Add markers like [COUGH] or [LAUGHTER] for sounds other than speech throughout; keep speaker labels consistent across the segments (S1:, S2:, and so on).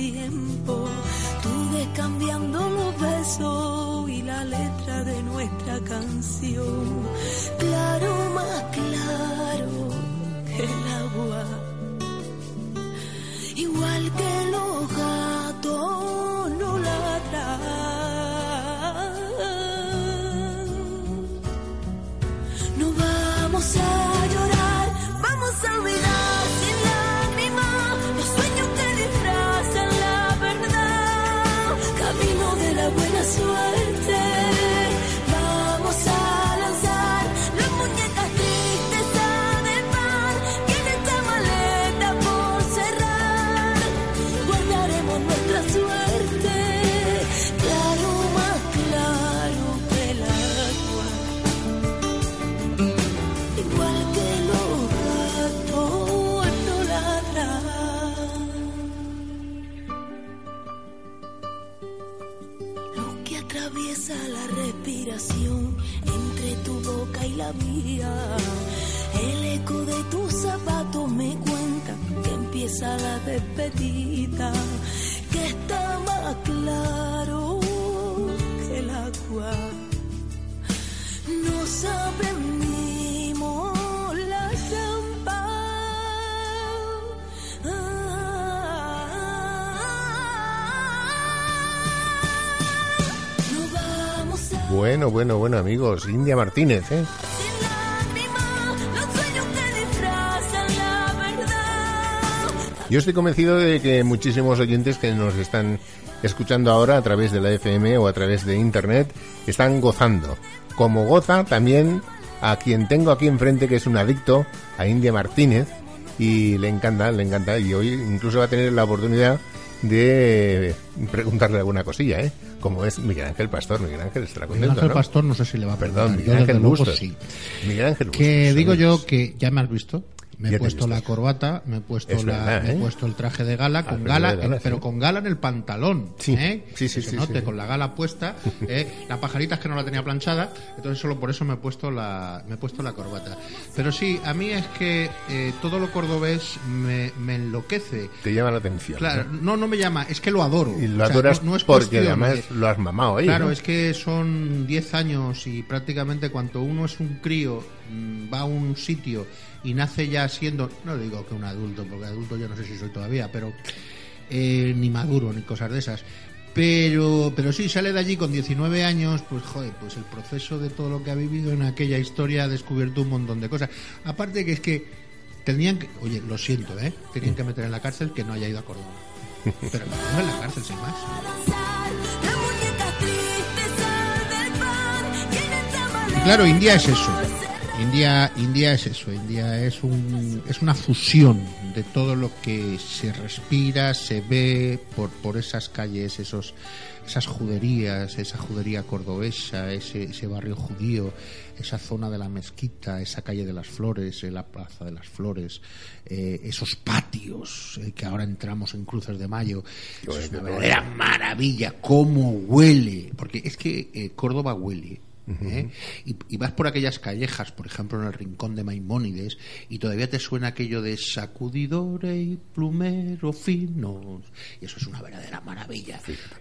S1: tiempo, tú descambiando los besos y la letra de nuestra canción. Claro, más claro que el agua. Igual que los gatos no ladran. No vamos empieza la despedida, que está más claro que el agua. Nos aprendimos la trampa. No vamos a
S2: Bueno, bueno, bueno, amigos. India Martínez, ¿eh? Yo estoy convencido de que muchísimos oyentes que nos están escuchando ahora a través de la FM o a través de Internet están gozando. Como goza también a quien tengo aquí enfrente que es un adicto, a India Martínez, y le encanta, le encanta, y hoy incluso va a tener la oportunidad de preguntarle alguna cosilla, ¿eh? Como es Miguel Ángel Pastor. Miguel Ángel estará
S3: Miguel
S2: contento,
S3: Ángel
S2: ¿no?
S3: Pastor no sé si le va a
S2: Perdón,
S3: preguntar.
S2: Miguel
S3: Yo, desde
S2: Ángel Bustos.
S3: sí.
S2: Miguel Ángel
S3: Que
S2: Bustos,
S3: digo
S2: ¿sabes?
S3: yo que ya me has visto. Me he puesto la corbata, me he puesto
S2: Es
S3: la,
S2: verdad,
S3: me he
S2: ¿eh?
S3: puesto el traje de gala con
S2: traje
S3: gala, eh, pero
S2: sí.
S3: con gala en el pantalón,
S2: Sí.
S3: ¿eh?
S2: Sí, sí,
S3: Que se
S2: sí,
S3: note
S2: sí.
S3: con la gala puesta, [LAUGHS] ¿eh? la pajarita es que no la tenía planchada, entonces solo por eso me he puesto la, me he puesto la corbata. Pero sí, a mí es que eh, todo lo cordobés me, me enloquece.
S2: Te llama la atención.
S3: Claro,
S2: ¿no?
S3: no, no me llama, es que lo adoro.
S2: Y lo
S3: O sea,
S2: adoras
S3: no- no es
S2: porque además
S3: de-
S2: lo has mamado ahí.
S3: Claro, es que son 10 años y prácticamente cuando uno es un crío, mm, va a un sitio y nace ya siendo, no digo que un adulto, porque adulto yo no sé si soy todavía, pero eh, ni maduro ni cosas de esas. Pero, pero sí, sale de allí con 19 años, pues joder, pues el proceso de todo lo que ha vivido en aquella historia ha descubierto un montón de cosas. Aparte que es que tenían que, oye, lo siento, ¿eh? Tenían que meter en la cárcel que no haya ido a Córdoba. Pero no en la cárcel, sin más.
S1: Y
S3: claro, India es eso. India, India es eso. India es un, es una fusión de todo lo que se respira, se ve por, por esas calles, esos, esas juderías, esa judería cordobesa, ese, ese barrio judío, esa zona de la mezquita, esa calle de las flores, eh, la plaza de las flores, eh, esos patios eh, que ahora entramos en Cruces de Mayo. Es una verdadera maravilla, cómo huele. Porque es que eh, Córdoba huele. ¿Eh? y, y vas por aquellas callejas, por ejemplo en el rincón de Maimónides, y todavía te suena aquello de sacudidores y plumero finos. Y eso es una verdadera maravilla.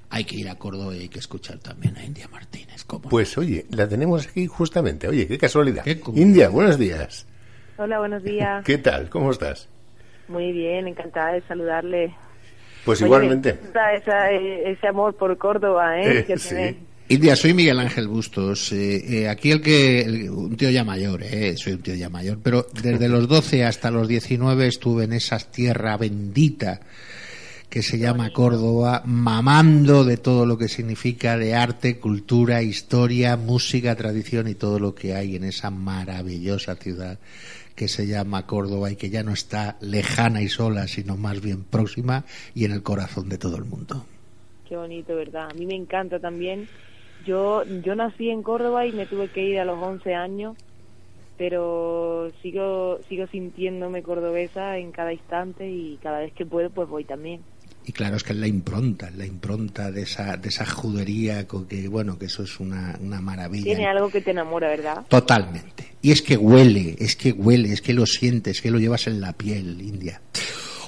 S3: Hay que ir a Córdoba y hay que escuchar también a India Martínez. ¿cómo no?
S2: Pues oye, la tenemos aquí justamente. Oye, qué casualidad.
S3: Qué
S2: India, buenos días.
S4: Hola, buenos días. [LAUGHS]
S2: ¿Qué tal? ¿Cómo estás?
S4: Muy bien, encantada de saludarle.
S2: Pues
S4: Oye,
S2: igualmente.
S4: me gusta esa- eh, ese amor por Córdoba, ¿eh?
S2: Eh,
S4: que
S2: sí.
S4: tenéis.
S3: India, soy Miguel Ángel Bustos. eh, eh, aquí el que. el- un tío ya mayor, eh, soy un tío ya mayor. Pero desde los 12 hasta los 19 estuve en esa tierra bendita que se llama Córdoba, mamando de todo lo que significa de arte, cultura, historia, música, tradición y todo lo que hay en esa maravillosa ciudad que se llama Córdoba y que ya no está lejana y sola, sino más bien próxima y en el corazón de todo el mundo.
S4: Qué bonito, ¿verdad? A mí me encanta también. Yo yo nací en Córdoba y me tuve que ir a los 11 años pero sigo sigo sintiéndome cordobesa en cada instante y cada vez que puedo pues voy también.
S3: Y claro, es que es la impronta, la impronta de esa, de esa judería, con que bueno, que eso es una, una maravilla.
S4: Tiene algo que te enamora, ¿verdad?
S3: Totalmente. Y es que huele, es que huele, es que lo sientes, es que lo llevas en la piel, India.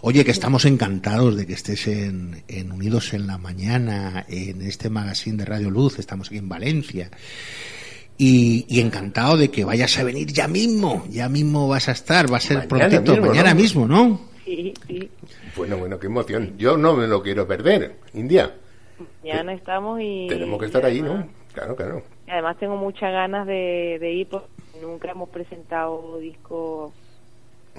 S3: Oye, que estamos encantados de que estés en, en Unidos en la Mañana, en este magazine de Radio Luz, estamos aquí en Valencia. Y, y encantado de que vayas a venir ya mismo, ya mismo vas a estar, va a ser
S2: Mañana
S3: prontito,
S2: mismo,
S3: mañana
S2: ¿no?
S3: mismo, ¿no?
S4: Sí, sí.
S2: Bueno, bueno, qué emoción. Yo no me lo quiero perder, India.
S4: Ya no estamos y...
S2: Tenemos que estar ahí, ¿no?
S4: además-
S2: Claro, claro.
S4: y Además tengo muchas ganas de, de ir porque nunca hemos presentado disco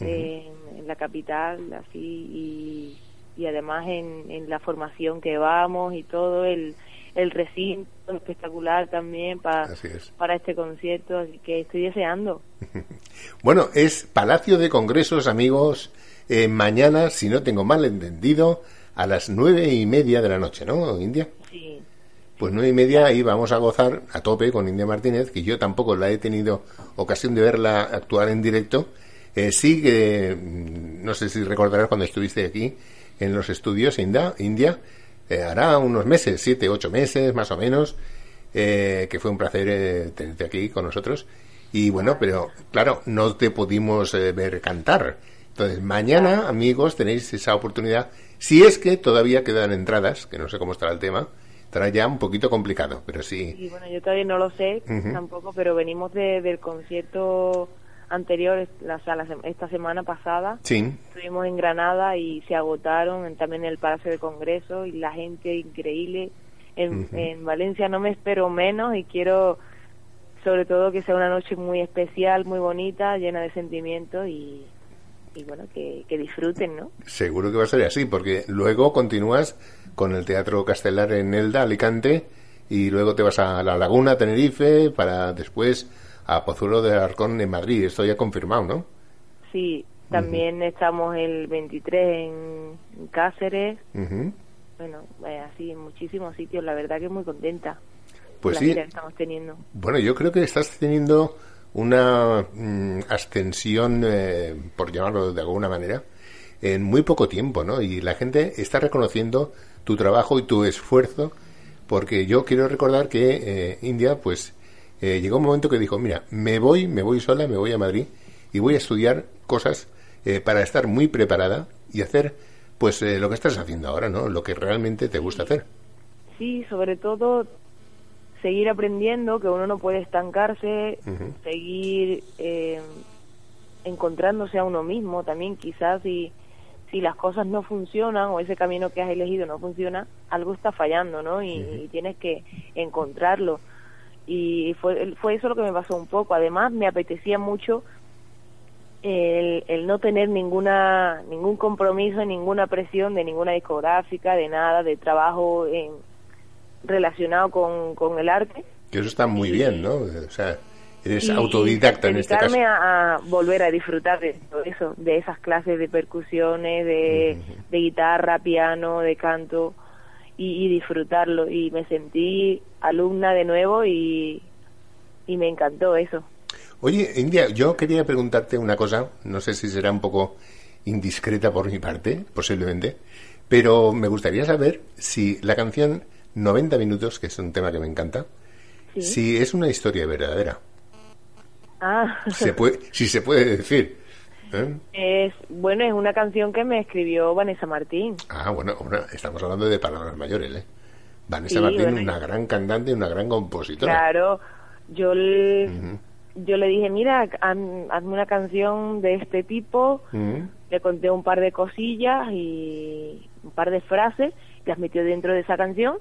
S4: en, en la capital, así, y, y además en, en la formación que vamos y todo, el, el recinto espectacular también para,
S2: es.
S4: para este concierto, así que estoy deseando. [LAUGHS]
S2: Bueno, es Palacio de Congresos, amigos. eh, mañana, si no tengo mal entendido, a las nueve y media de la noche, ¿no, India?
S4: Sí,
S2: Pues nueve y media y vamos a gozar a tope con India Martínez, que yo tampoco la he tenido ocasión de verla actuar en directo. Eh, sí que, mm, no sé si recordarás cuando estuviste aquí en los estudios, India, India eh, hará unos meses, siete, ocho meses más o menos, eh, que fue un placer eh, tenerte aquí con nosotros. Y bueno, pero claro, no te pudimos eh, ver cantar. Entonces, mañana, amigos, tenéis esa oportunidad. Si es que todavía quedan entradas, que no sé cómo estará el tema, estará ya un poquito complicado, pero sí.
S4: y bueno, yo todavía no lo sé tampoco, pero venimos de, del concierto anterior, la, o sea, la esta semana pasada,
S2: Sí,
S4: Estuvimos en Granada y se agotaron también en el Palacio de Congreso y la gente increíble. En Valencia no me espero menos y quiero sobre todo que sea una noche muy especial, muy bonita, llena de sentimientos y, y bueno, que, que disfruten, ¿no?
S2: seguro que va a ser así, porque luego continúas con el Teatro Castelar en Elda, Alicante, y luego te vas a La Laguna, Tenerife, para después a Pozuelo de Arcón en Madrid. Esto ya confirmado, ¿no?
S4: Sí, también estamos el 23 en, Cáceres, bueno, eh, así en muchísimos sitios, la verdad que muy contenta
S2: Pues
S4: la
S2: sí.
S4: que estamos teniendo.
S2: Bueno, yo creo que estás teniendo una mm, ascensión, eh, por llamarlo de alguna manera, en muy poco tiempo, ¿no? Y la gente está reconociendo tu trabajo y tu esfuerzo, porque yo quiero recordar que eh, India, pues, eh, llegó un momento que dijo, mira, me voy, me voy sola, me voy a Madrid y voy a estudiar cosas eh, para estar muy preparada y hacer, pues, eh, lo que estás haciendo ahora, ¿no? Lo que realmente te gusta hacer.
S4: Sí, sobre todo seguir aprendiendo, que uno no puede estancarse, seguir eh, encontrándose a uno mismo también, quizás si, si las cosas no funcionan o ese camino que has elegido no funciona, algo está fallando, ¿no? Y, y tienes que encontrarlo. Y fue, fue eso lo que me pasó un poco. Además, me apetecía mucho el, el no tener ninguna ningún compromiso, ninguna presión de ninguna discográfica, de nada, de trabajo en, relacionado con, con el arte.
S2: Que eso está muy bien, ¿no? O sea, eres autodidacta en este caso.
S4: a, a volver a disfrutar de todo eso, de esas clases de percusiones, de, de guitarra, piano, de canto y, y disfrutarlo. Y me sentí alumna de nuevo y, y me encantó eso.
S2: Oye, India, yo quería preguntarte una cosa, no sé si será un poco indiscreta por mi parte, posiblemente, pero me gustaría saber si la canción 90 minutos, que es un tema que me encanta,
S4: Sí.
S2: si es una historia verdadera,
S4: Ah,
S2: se puede, si se puede decir. ¿Eh?
S4: es bueno, es una canción que me escribió Vanessa Martín.
S2: Ah, bueno, una- estamos hablando de palabras mayores, ¿eh? Vanessa
S4: Sí,
S2: Martín,
S4: bueno,
S2: una gran cantante, una gran compositora.
S4: Claro, yo le,
S2: Ujú.
S4: yo le dije, mira, haz- hazme una canción de este tipo,
S2: Ujú.
S4: le conté un par de cosillas y un par de frases, las metió dentro de esa canción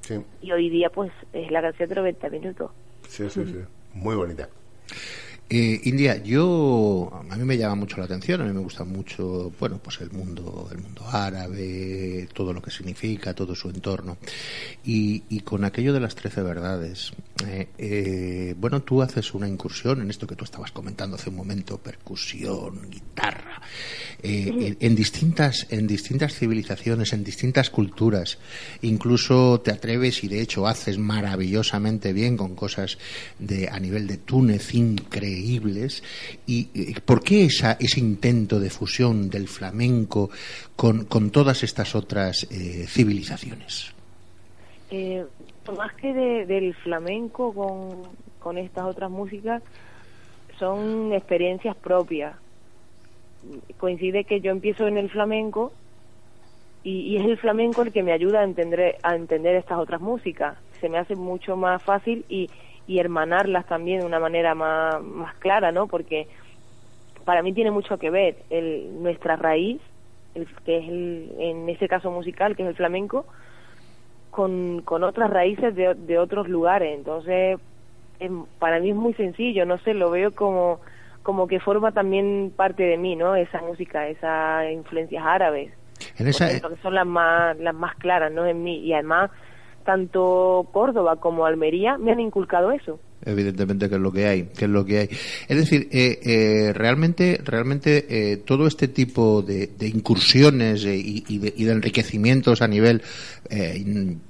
S2: Sí,
S4: y hoy día pues es la canción de 90 minutos.
S2: sí, sí, sí. [LAUGHS] Muy bonita.
S3: Eh, India, yo a mí me llama mucho la atención, a mí me gusta mucho, bueno, pues el mundo, el mundo árabe, todo lo que significa, todo su entorno, y, y con aquello de las trece verdades, eh, eh, bueno, tú haces una incursión en esto que tú estabas comentando hace un momento, percusión, guitarra, eh, en, distintas, en distintas civilizaciones, en distintas culturas. Incluso te atreves y de hecho haces maravillosamente bien con cosas de, a nivel de Túnez increíbles. ¿Y por qué esa, ese intento de fusión del flamenco con, con todas estas otras civilizaciones?
S4: Más que del flamenco con, con estas otras músicas, son experiencias propias. Coincide que yo empiezo en el flamenco y, es el flamenco el que me ayuda a entender, a entender estas otras músicas. Se me hace mucho más fácil y, y hermanarlas también de una manera más, más clara, ¿no? Porque para mí tiene mucho que ver el, nuestra raíz, el, que es el, en ese caso musical, que es el flamenco, con, con otras raíces de, de otros lugares. Entonces, para mí es muy sencillo, no sé, lo veo como, como que forma también parte de mí, ¿no? Esa música, esas influencias árabes. En esa... que son las más, las más claras, ¿no? En mí. Y además, tanto Córdoba como Almería me han inculcado eso
S3: evidentemente que es lo que hay que es lo que hay. Es decir eh, eh, realmente realmente eh, todo este tipo de, incursiones y, de, enriquecimientos a nivel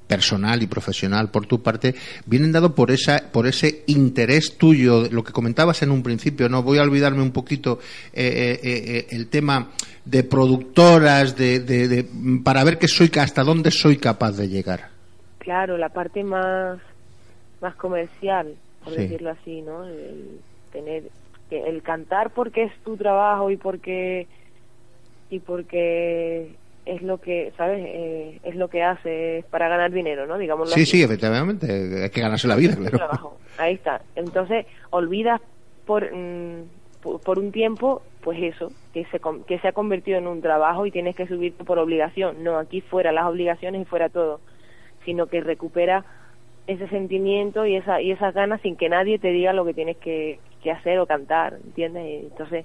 S3: personal y profesional por tu parte vienen dado por esa por ese interés tuyo. Lo que comentabas en un principio no voy a olvidarme un poquito el tema de productoras de, para ver que soy hasta dónde soy capaz de llegar.
S4: Claro la parte más más comercial por decirlo así, ¿no? El tener el cantar porque es tu trabajo y porque y porque es lo que, ¿sabes? Eh, es lo que hace para ganar dinero, ¿no? Digamos.
S3: Sí, sí, efectivamente, hay que ganarse la vida, claro.
S4: Trabajo. Ahí está. Entonces, olvidas por, mm, por, un tiempo, pues eso, que se, que se ha convertido en un trabajo y tienes que subirte por obligación. No, aquí fuera las obligaciones y fuera todo, sino que recupera ese sentimiento y esa y esas ganas sin que nadie te diga lo que tienes que, que hacer o cantar, ¿entiendes? Entonces,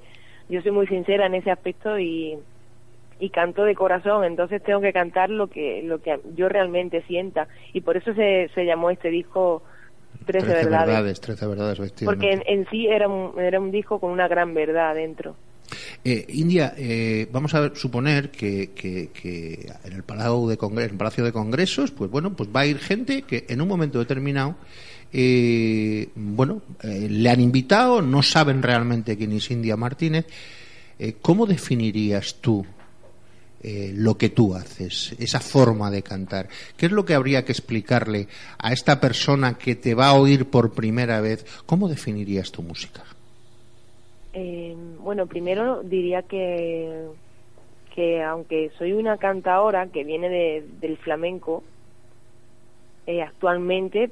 S4: yo soy muy sincera en ese aspecto y, y canto de corazón, entonces tengo que cantar lo que lo que yo realmente sienta y por eso se, se llamó este disco Trece, verdades.
S3: Trece verdades,
S4: Porque en, en, sí era un, era un disco con una gran verdad dentro.
S3: Eh, India, eh, vamos a suponer que, en el Palacio de Congresos, Palacio de Congresos, pues bueno, pues va a ir gente que en un momento determinado, eh, bueno, le han invitado, no saben realmente quién es India Martínez. ¿Cómo definirías tú lo que tú haces, esa forma de cantar. ¿Qué es lo que habría que explicarle a esta persona que te va a oír por primera vez? ¿Cómo definirías tu música?
S4: Eh, bueno, primero diría que, que aunque soy una cantadora que viene de, del flamenco, eh, actualmente,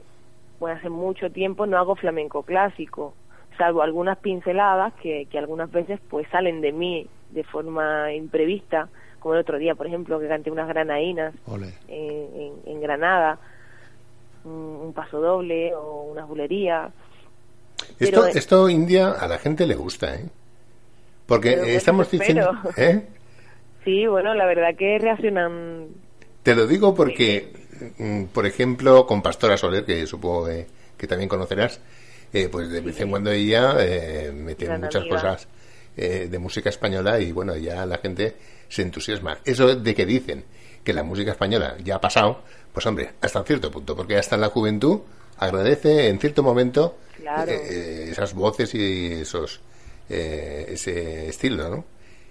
S4: bueno, hace mucho tiempo no hago flamenco clásico, salvo algunas pinceladas que, que algunas veces pues salen de mí de forma imprevista, como el otro día, por ejemplo, que canté unas granadinas en, en, Granada, un, un, paso doble o unas bulerías
S2: esto, esto India a la gente le gusta, ¿eh? Porque estamos diciendo... ¿eh?
S4: Sí, bueno, la verdad que reaccionan...
S2: Te lo digo porque, mm, por ejemplo, con Pastora Soler, que supongo que, también conocerás, eh, pues de vez en cuando ella eh, mete muchas cosas eh, de música española y bueno, ya la gente se entusiasma. Eso de que dicen que la música española ya ha pasado, pues hombre, hasta un cierto punto, porque hasta la juventud agradece en cierto momento eh, eh, esas voces y esos eh, ese estilo, ¿no?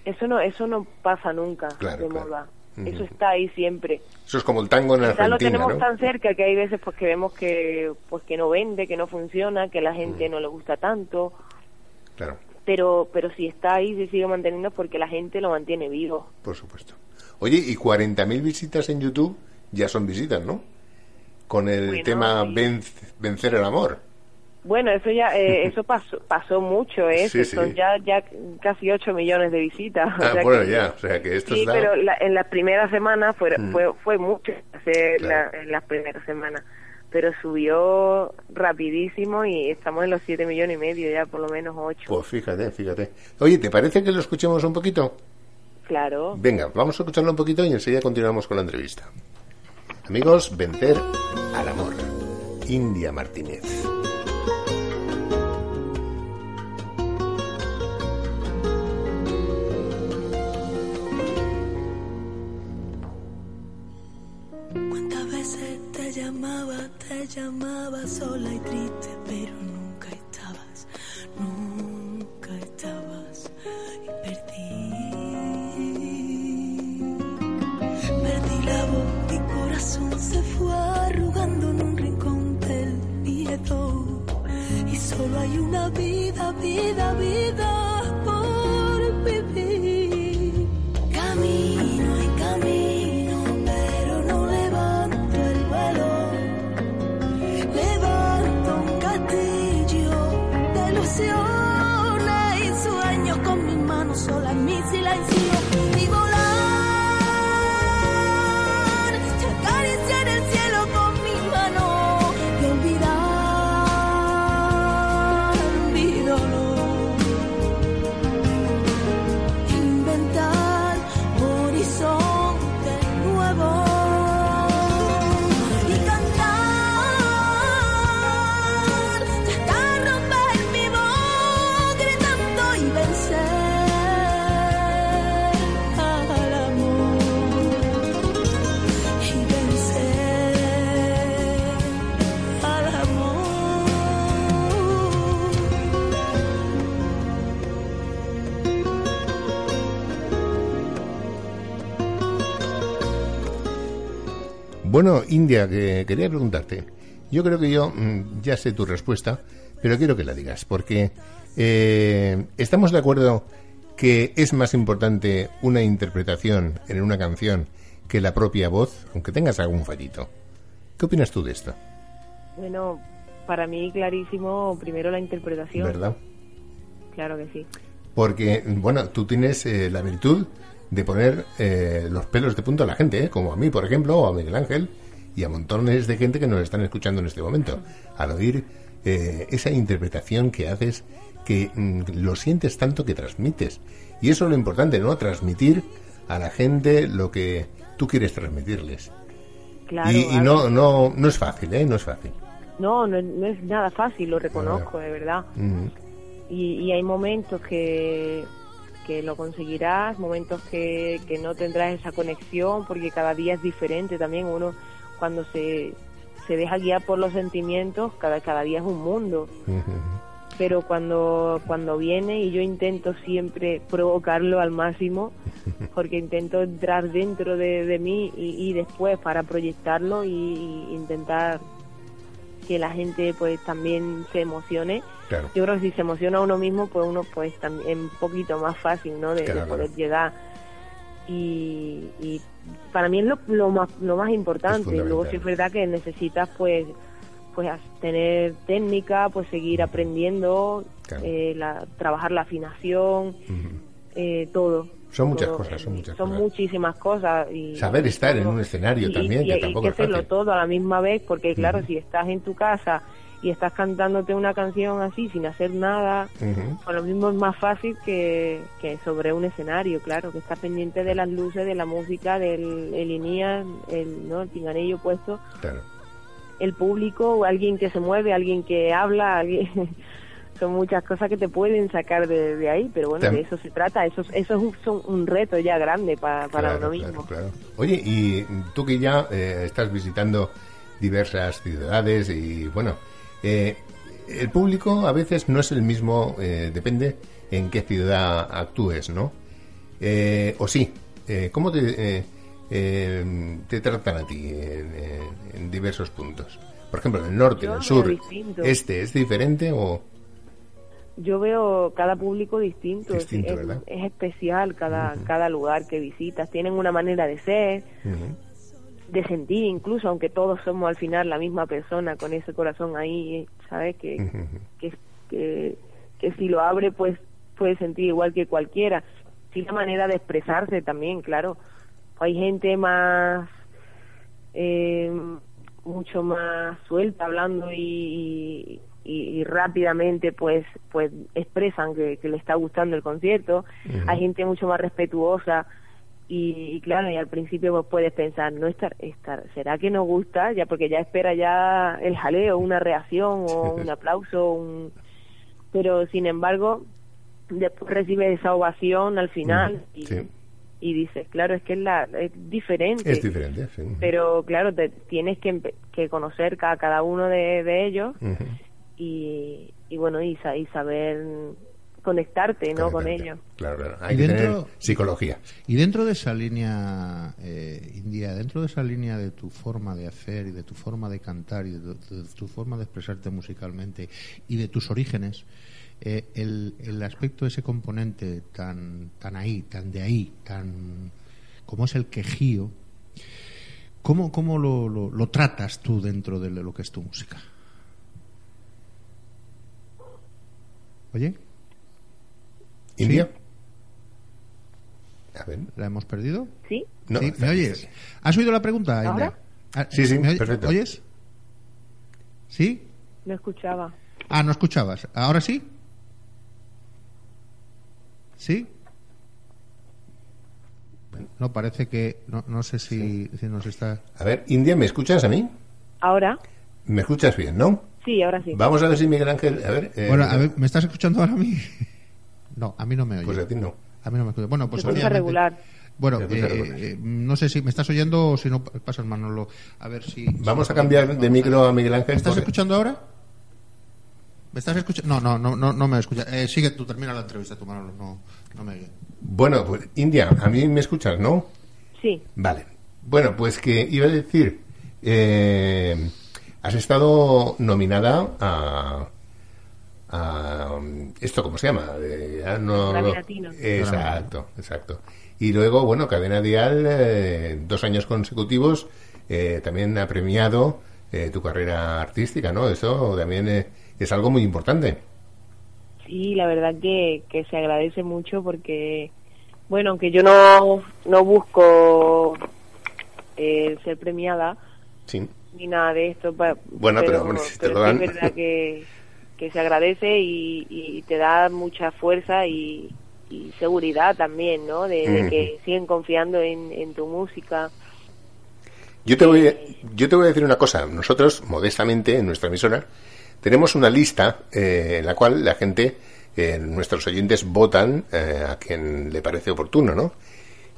S4: Eso no eso no pasa nunca de moda. Eso está ahí siempre.
S2: Eso es como el tango en Argentina,
S4: lo tenemos tan cerca que hay veces pues que vemos que pues que no vende, que no funciona, que la gente no le gusta tanto.
S2: Claro.
S4: Pero pero si está ahí se sigue manteniendo porque la gente lo mantiene vivo.
S2: Por supuesto. Oye, y 40.000 visitas en YouTube ya son visitas, ¿no? Con el tema Vencer el Amor.
S4: Bueno, eso ya eh, [LAUGHS] eso pasó, pasó mucho, ¿eh? Son ya ya casi 8 millones de visitas.
S2: Ah, bueno, ya, o sea que esto
S4: Sí, pero en la primera semana fue, mm. fue, fue mucho en las primeras semanas, pero subió rapidísimo y estamos en los 7 millones y medio ya, por lo menos 8.
S2: Pues fíjate, fíjate. Oye, ¿te parece que lo escuchemos un poquito?
S4: Claro.
S2: Venga, vamos a escucharlo un poquito y enseguida continuamos con la entrevista. Amigos, vencer al amor. India Martínez.
S1: ¿Cuántas veces te llamaba, te llamaba sola y triste, pero nunca corazón se fue arrugando en un rincón del miedo. Y solo hay una vida, vida, vida
S2: Bueno, India, que quería preguntarte. Yo creo que yo mm, ya sé tu respuesta, pero quiero que la digas, porque eh, estamos de acuerdo que es más importante una interpretación en una canción que la propia voz, aunque tengas algún fallito. ¿Qué opinas tú de esto?
S4: Bueno, para mí clarísimo, primero la interpretación.
S2: ¿Verdad?
S4: Claro que sí.
S2: Porque, bueno, tú tienes eh, la virtud de poner eh, los pelos de punta a la gente, ¿eh? como a mí, por ejemplo, o a Miguel Ángel, y a montones de gente que nos están escuchando en este momento, al oír eh, esa interpretación que haces, que mm, lo sientes tanto que transmites. Y eso es lo importante, ¿no? Transmitir a la gente lo que tú quieres transmitirles.
S4: Claro,
S2: y no, no, no es fácil, ¿eh? No es fácil.
S4: no, no, es- no es nada fácil, lo reconozco, de verdad.
S2: Mm,
S4: Y, y hay momentos que, que lo conseguirás, momentos que, que no tendrás esa conexión, porque cada día es diferente también. Uno, cuando se, se deja guiar por los sentimientos, cada, cada día es un mundo. Pero cuando, cuando viene, y yo intento siempre provocarlo al máximo, [LAUGHS] porque intento entrar dentro de, de mí y, y después para proyectarlo y, y intentar que la gente pues también se emocione
S2: Claro.
S4: yo creo que si se emociona uno mismo, pues uno pues también un poquito más fácil, ¿no? De, de
S2: Claro,
S4: poder
S2: claro.
S4: llegar. Y, y para mí es lo, lo más lo más importante. Luego sí es verdad que necesitas pues pues tener técnica, pues seguir aprendiendo, eh, la, trabajar la afinación, eh, todo.
S2: Son muchas
S4: Todo.
S2: cosas, son muchas
S4: Son
S2: cosas.
S4: muchísimas cosas. Y,
S2: Saber estar en un escenario
S4: Y-
S2: también,
S4: y,
S2: que tampoco
S4: que
S2: es
S4: hacerlo
S2: fácil.
S4: todo a la misma vez, porque claro,
S2: Ujú.
S4: si estás en tu casa y estás cantándote una canción así sin hacer nada,
S2: Ujú.
S4: pues lo mismo es más fácil que, que sobre un escenario, claro, que estás pendiente de las luces, de la música, del el INIA, el, ¿no? el pinganillo puesto,
S2: Claro.
S4: el público, alguien que se mueve, alguien que habla, alguien... [LAUGHS] son muchas cosas que te pueden sacar de, de ahí, pero bueno, de eso se trata, eso, es- eso es un, son un reto ya grande pa- para
S2: Claro,
S4: uno mismo.
S2: claro, claro. Oye, y tú que ya eh, estás visitando diversas ciudades y bueno, eh, el público a veces no es el mismo, eh, depende en qué ciudad actúes, ¿no? O sí, ¿cómo te, eh, te tratan a ti en, en- diversos puntos? Por ejemplo, en el norte, en el sur,
S4: distinto.
S2: este, ¿es diferente o...?
S4: Yo veo cada público distinto,
S2: Distinto,
S4: es, especial cada, cada lugar que visitas, tienen una manera de ser, de sentir incluso, aunque todos somos al final la misma persona con ese corazón ahí, ¿sabes? Que, que, que, que si lo abre pues puede sentir igual que cualquiera. Sí la manera de expresarse también, claro. Hay gente más, eh, mucho más suelta hablando y, y, y rápidamente pues pues expresan que, que le está gustando el concierto. Hay gente mucho más respetuosa Y, y claro, y al principio vos puedes pensar, no estar, estar, ¿será que no gusta? Ya porque ya espera ya el jaleo, una reacción o un aplauso, un... pero sin embargo, después recibe esa ovación al final y,
S2: Sí.
S4: y dices, claro, es que es, la, es diferente.
S2: Es diferente, sí.
S4: Pero claro, te, tienes que, que conocer a cada uno de, de ellos. Y, y bueno, y, sa- y saber conectarte, ¿no? Con ellos.
S2: Claro, claro. Hay
S3: Y
S2: que
S3: dentro-
S2: tener psicología.
S3: Y dentro de esa línea, eh, India, dentro de esa línea de tu forma de hacer y de tu forma de cantar y de tu, de tu forma de expresarte musicalmente y de tus orígenes, eh, el, el aspecto de ese componente tan, tan ahí, tan de ahí, tan como es el quejío, ¿cómo, cómo lo, lo- lo tratas tú dentro de lo que es tu música? Oye,
S2: ¿India? A ver.
S3: ¿la hemos perdido?
S4: ¿Sí?
S2: No,
S3: Sí, ¿Me oyes? ¿Has oído la pregunta, India?
S4: ¿Ahora?
S3: Ah,
S2: Sí, sí,
S3: ¿me
S2: perfecto.
S3: ¿Oyes? ¿Sí?
S4: No escuchaba.
S3: Ah, no escuchabas. ¿Ahora sí? ¿Sí? No, parece que... No, no sé si, si nos está...
S2: A ver, India, ¿me escuchas a mí?
S4: ¿Ahora?
S2: ¿Me escuchas bien, no?
S4: Sí, ahora sí.
S2: Vamos a ver si Miguel Ángel... A ver... eh,
S3: Bueno, a ver, ¿me estás escuchando ahora a mí? [LAUGHS] No, a mí no me oye.
S2: Pues a ti no.
S3: A mí no me escucha. Bueno, pues
S4: regular.
S3: Bueno, eh, eh, no sé si me estás oyendo o si no, pasa el Manolo. A ver si...
S2: Vamos a cambiar de micro a Miguel Ángel.
S3: ¿Me estás
S2: porque-
S3: escuchando ahora? ¿Me estás escuchando? No, no, no, no, no me escucha. Eh, sigue tú, termina la entrevista, tu Manolo. No, no me oye.
S2: Bueno, pues India, a mí me escuchas, ¿no?
S4: Sí,
S2: Vale. Bueno, pues que iba a decir, eh, has estado nominada a, a esto, ¿cómo se llama? Eh, ya no,
S4: Grammy
S2: no-
S4: Latino.
S2: Exacto, exacto. Y luego, bueno, Cadena Dial, eh, dos años consecutivos, eh, también ha premiado eh, tu carrera artística, ¿no? Eso también eh, es algo muy importante.
S4: sí, la verdad que, que se agradece mucho porque, bueno, aunque yo no, no busco eh, ser premiada
S2: Sí.
S4: Ni nada de esto,
S2: Bueno, pero,
S4: pero es verdad que, que se agradece y, y te da mucha fuerza y, y seguridad también, ¿no? De, que siguen confiando en, en tu música.
S2: Yo te, voy a, yo te voy a decir una cosa. Nosotros, modestamente, en nuestra emisora, tenemos una lista eh, en la cual la gente, eh, nuestros oyentes, votan eh, a quien le parece oportuno, ¿no?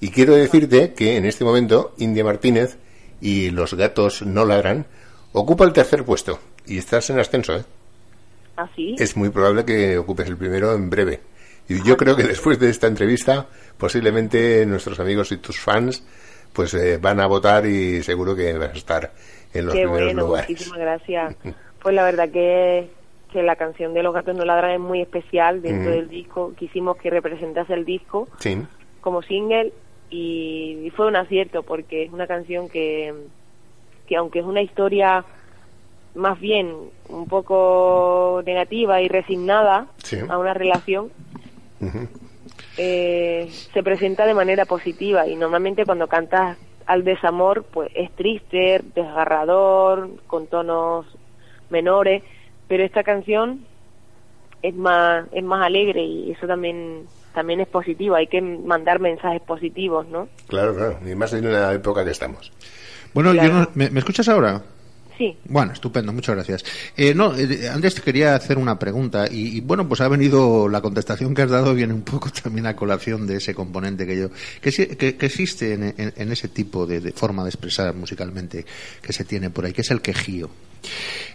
S2: Y quiero decirte que en este momento India Martínez y Los Gatos No Ladran ocupa el tercer puesto. Y estás en ascenso, ¿eh?
S4: Así.
S2: Es muy probable que ocupes el primero en breve. Y yo creo que después de esta entrevista, posiblemente nuestros amigos y tus fans pues eh, van a votar y seguro que vas a estar en los
S4: Qué
S2: primeros
S4: bueno,
S2: lugares.
S4: muchísimas gracias. [LAUGHS] Pues la verdad que, que la canción de Los Gatos No Ladran es muy especial dentro del disco. Quisimos que representase el disco
S2: Sí,
S4: como single y, y fue un acierto porque es una canción que, que aunque es una historia más bien un poco negativa y resignada
S2: Sí.
S4: a una relación, eh, se presenta de manera positiva y normalmente cuando cantas al desamor pues es triste, desgarrador, con tonos menores, pero esta canción es más es más alegre y eso también también es positivo, hay que mandar mensajes positivos, ¿no?
S2: claro, claro. Y más en la época que estamos.
S3: Bueno, yo no- ¿me, me escuchas ahora?
S4: Sí,
S3: Bueno, estupendo, muchas gracias. Eh, no, eh, antes te quería hacer una pregunta y, y, bueno, pues ha venido la contestación que has dado viene un poco [LAUGHS] también a colación de ese componente que yo que, sí- que- que existe en, en- en ese tipo de, de forma de expresar musicalmente que se tiene por ahí, que es el quejío.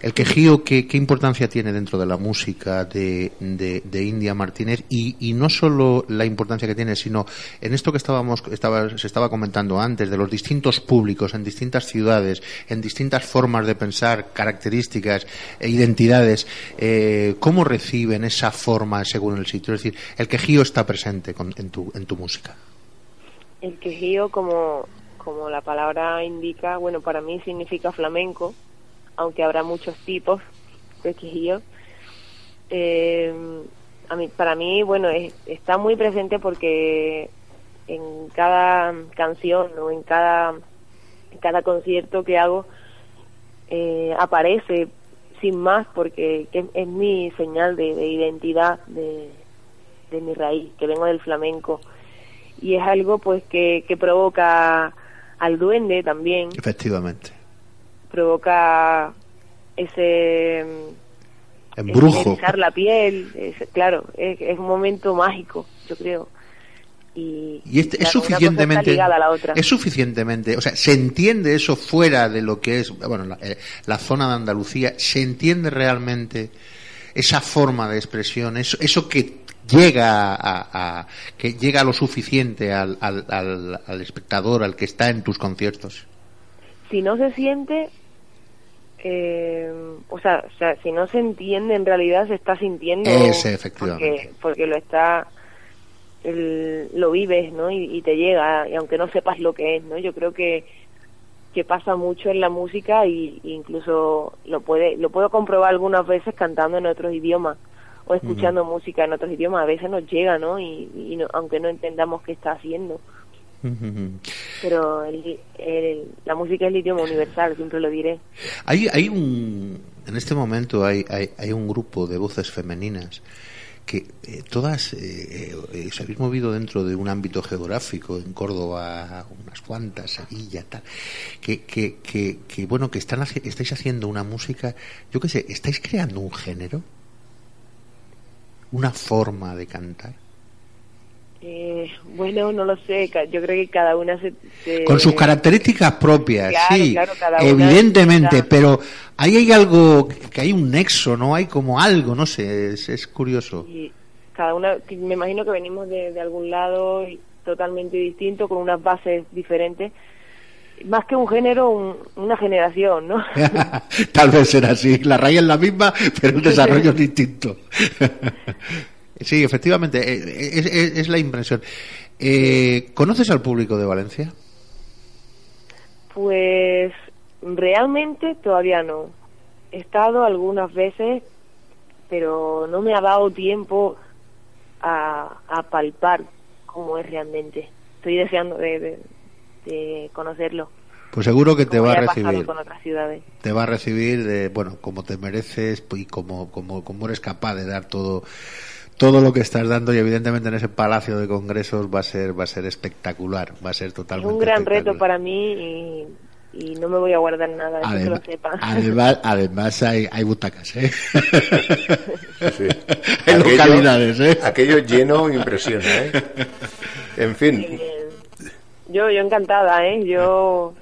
S3: El quejío, ¿qué, qué importancia tiene dentro de la música de, de- India Martínez? Y, no solo la importancia que tiene, sino en esto que estábamos, se estaba comentando antes, de los distintos públicos en distintas ciudades, en distintas formas de pensar, características e identidades, eh, ¿cómo reciben esa forma según el sitio? Es decir, el quejío está presente con- en, tu, en tu música.
S4: el quejío como como la palabra indica, bueno, para mí significa flamenco, aunque habrá muchos tipos de quejío. Eh, a mí, para mí, bueno, es- está muy presente porque en cada canción o en cada, cada concierto que hago eh, aparece sin más porque es, es mi señal de, de identidad, de, de mi raíz, que vengo del flamenco. y es algo pues que, que provoca al duende también,
S3: Efectivamente.
S4: Provoca ese
S3: Embrujo.
S4: erizar la piel, es- claro, es, es un momento mágico, yo creo. Y,
S3: Y este, es
S4: claro,
S3: suficientemente.
S4: ligada a la otra.
S3: Es suficientemente. O sea, se entiende eso fuera de lo que es. Bueno, la, eh, la zona de Andalucía. Se entiende realmente esa forma de expresión. Eso, eso que llega a, a- que llega lo suficiente al, al, al, al espectador, al que está en tus conciertos.
S4: si no se siente, eh, o, sea, o sea, si no se entiende, en realidad se está sintiendo.
S3: Ese, efectivamente.
S4: Porque, porque lo está, el- lo vives, ¿no? Y, y te llega, y aunque no sepas lo que es, ¿no? Yo creo que que pasa mucho en la música y y incluso lo puede lo puedo comprobar algunas veces cantando en otros idiomas o escuchando música en otros idiomas a veces nos llega no y, y no- aunque no entendamos qué está haciendo pero el- la música es el idioma universal, siempre lo diré.
S3: Hay, hay un, en este momento hay, hay, hay un grupo de voces femeninas que eh, todas eh, eh, os habéis movido dentro de un ámbito geográfico, en Córdoba unas cuantas, Sevilla, tal, que, que, que, que, bueno, que están estáis haciendo una música, yo qué sé, estáis creando un género, una forma de cantar,
S4: Eh, bueno, no lo sé, yo creo que cada una se... se-
S3: con sus características propias,
S4: Claro,
S3: sí,
S4: claro,
S3: evidentemente, pero ahí hay algo, que hay un nexo, ¿no? Hay como algo, no sé, es, es curioso.
S4: y cada una, me imagino que venimos de, de algún lado totalmente distinto, con unas bases diferentes. Más que un género, un- una generación, ¿no? [LAUGHS]
S3: Tal vez será así, la raíz es la misma, pero el desarrollo es [LAUGHS] distinto. [LAUGHS] sí, efectivamente, eh, es, es- es la impresión. Eh, ¿Conoces al público de Valencia?
S4: Pues realmente todavía no. He estado algunas veces, pero no me ha dado tiempo a, a palpar cómo es realmente. Estoy deseando de, de- de conocerlo.
S3: Pues seguro que te va
S4: ya
S3: a
S4: he pasado
S3: recibir. Te va a recibir, de, bueno, como te mereces y como, como, como eres capaz de dar todo todo lo que estás dando y evidentemente en ese palacio de congresos va a ser va a ser espectacular va a ser
S4: Es
S3: totalmente
S4: un gran reto para mí y, y no me voy a guardar nada, eso que
S3: Además,
S4: lo sepan.
S3: además, [LAUGHS] además hay, hay butacas, ¿eh?
S2: Sí. [LAUGHS]
S3: Hay localidades, ¿eh?
S2: Aquello lleno impresiona, ¿eh? En fin,
S4: Eh, yo, yo encantada, ¿eh? Yo,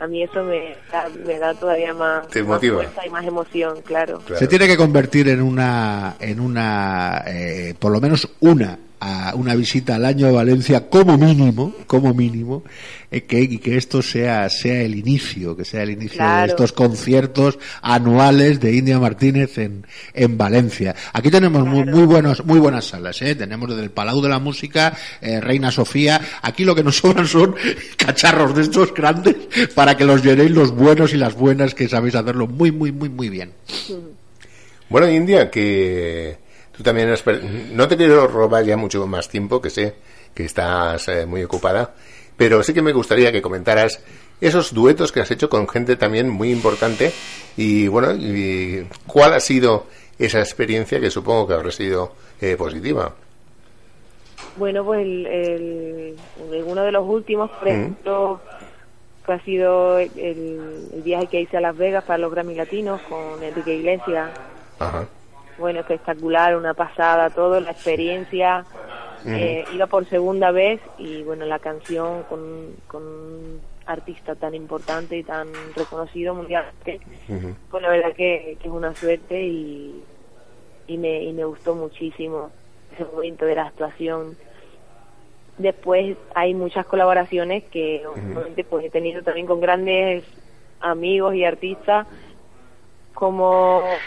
S4: a mí eso me da, me da todavía más,
S2: Te
S4: más fuerza y más emoción, claro.
S2: claro.
S3: Se tiene que convertir en una, en una, eh, por lo menos una, a una visita al año a Valencia como mínimo, como mínimo, eh, que, y que esto sea, sea el inicio, que sea el inicio de estos conciertos anuales de India Martínez en, en Valencia. Aquí tenemos muy, muy buenos, muy buenas salas, eh. Tenemos desde el Palau de la Música, eh, Reina Sofía. Aquí lo que nos [LAUGHS] sobran son cacharros de estos grandes para que los llenéis los buenos y las buenas que sabéis hacerlo muy, muy, muy, muy bien.
S2: Bueno, India, que tú también has... No te quiero robar ya mucho más tiempo, que sé que estás eh, muy ocupada, pero sí que me gustaría que comentaras esos duetos que has hecho con gente también muy importante y, bueno, y cuál ha sido esa experiencia que supongo que habrá sido eh, positiva.
S4: Bueno, pues el, el- el- uno de los últimos, por
S2: Mm.
S4: ejemplo, que ha sido el, el viaje que hice a Las Vegas para los Grammy Latinos con Enrique Iglesias.
S2: Ajá.
S4: Bueno, espectacular, una pasada, todo, la experiencia. Eh, iba por segunda vez y bueno, la canción con, con un artista tan importante y tan reconocido mundialmente,
S2: Ujú.
S4: pues la verdad que, que es una suerte y, y, me, y me gustó muchísimo ese momento de la actuación. Después hay muchas colaboraciones que obviamente pues he tenido también con grandes amigos y artistas como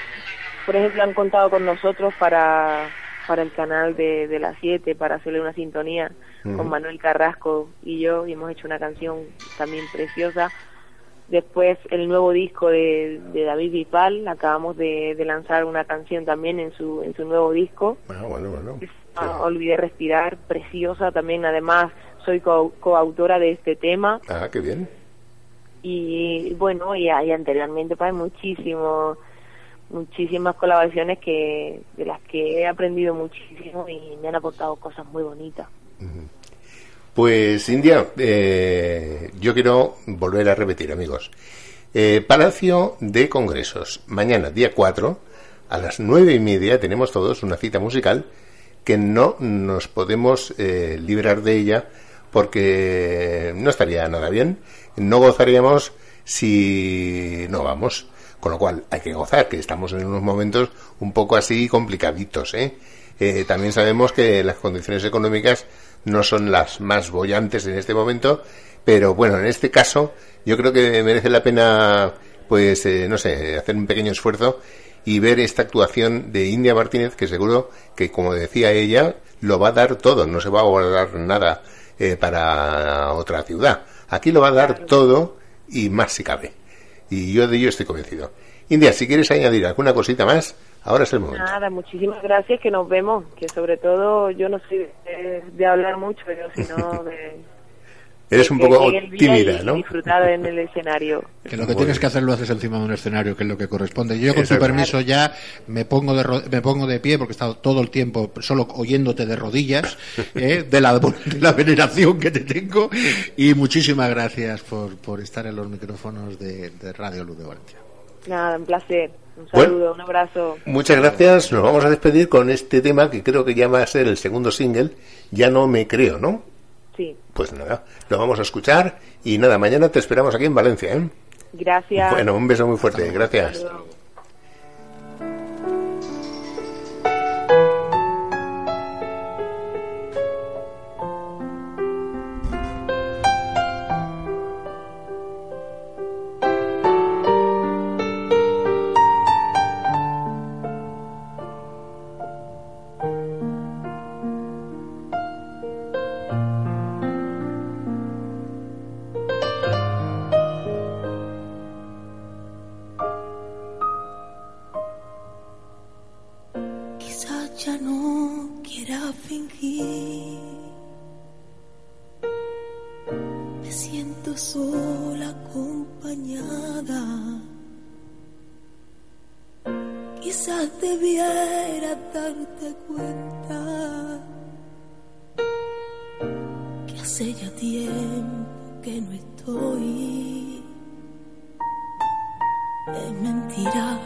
S4: por ejemplo han contado con nosotros para para el canal de, de las 7 para hacerle una sintonía con Manuel Carrasco y yo y hemos hecho una canción también preciosa. Después el nuevo disco de, de David Bisbal acabamos de, de lanzar una canción también en su en su nuevo disco.
S2: Ah, bueno, bueno.
S4: Olvidé respirar preciosa también. Además soy co- coautora de este tema.
S2: Ah, qué bien.
S4: y bueno y, y anteriormente pues muchísimo muchísimas colaboraciones que de las que he aprendido muchísimo y me han aportado cosas muy bonitas
S2: Pues India, eh, yo quiero volver a repetir, amigos. Eh, Palacio de Congresos. Mañana, día 4, a las nueve y media, tenemos todos una cita musical que no nos podemos eh, librar de ella porque no estaría nada bien. No gozaríamos si no vamos. Con lo cual hay que gozar, que estamos en unos momentos un poco así complicaditos. ¿eh? Eh, también sabemos que las condiciones económicas no son las más bollantes en este momento, pero bueno, en este caso yo creo que merece la pena, pues, eh, no sé, hacer un pequeño esfuerzo y ver esta actuación de India Martínez, que seguro que, como decía ella, lo va a dar todo, no se va a guardar nada para otra ciudad. Aquí lo va a dar todo y más si cabe. Y yo de ello estoy convencido. India, si quieres añadir alguna cosita más, ahora es el momento.
S4: Nada, muchísimas gracias, que nos vemos, que sobre todo yo no soy de, hablar mucho, yo sino de... [LAUGHS]
S2: Eres un poco tímida, ¿no?
S4: Disfrutar en el escenario. [LAUGHS]
S3: Que lo que tienes que hacer lo haces encima de un escenario, que es lo que corresponde. Yo, con tu permiso, ya me pongo de me pongo de pie porque he estado todo el tiempo solo oyéndote de rodillas, [LAUGHS] ¿eh? de, la, de la veneración que te tengo. Y muchísimas gracias por, por estar en los micrófonos de, Radio Luz de Valencia.
S4: Nada, un placer. Un saludo, un abrazo.
S2: Muchas gracias. Nos vamos a despedir con este tema que creo que ya va a ser el segundo single. Ya no me creo, ¿no?
S4: Sí.
S2: Pues nada, lo vamos a escuchar y nada, mañana te esperamos aquí en Valencia, ¿eh?
S4: Gracias.
S2: Bueno, un beso muy fuerte. Gracias.
S1: que hace ya tiempo que no estoy. Es mentira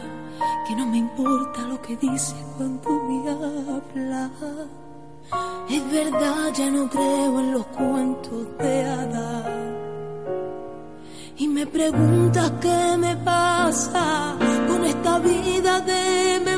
S1: que no me importa lo que dices cuando me hablas. Es verdad, ya no creo en los cuentos de hadas. Y me preguntas qué me pasa con esta vida de memoria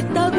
S1: conectados.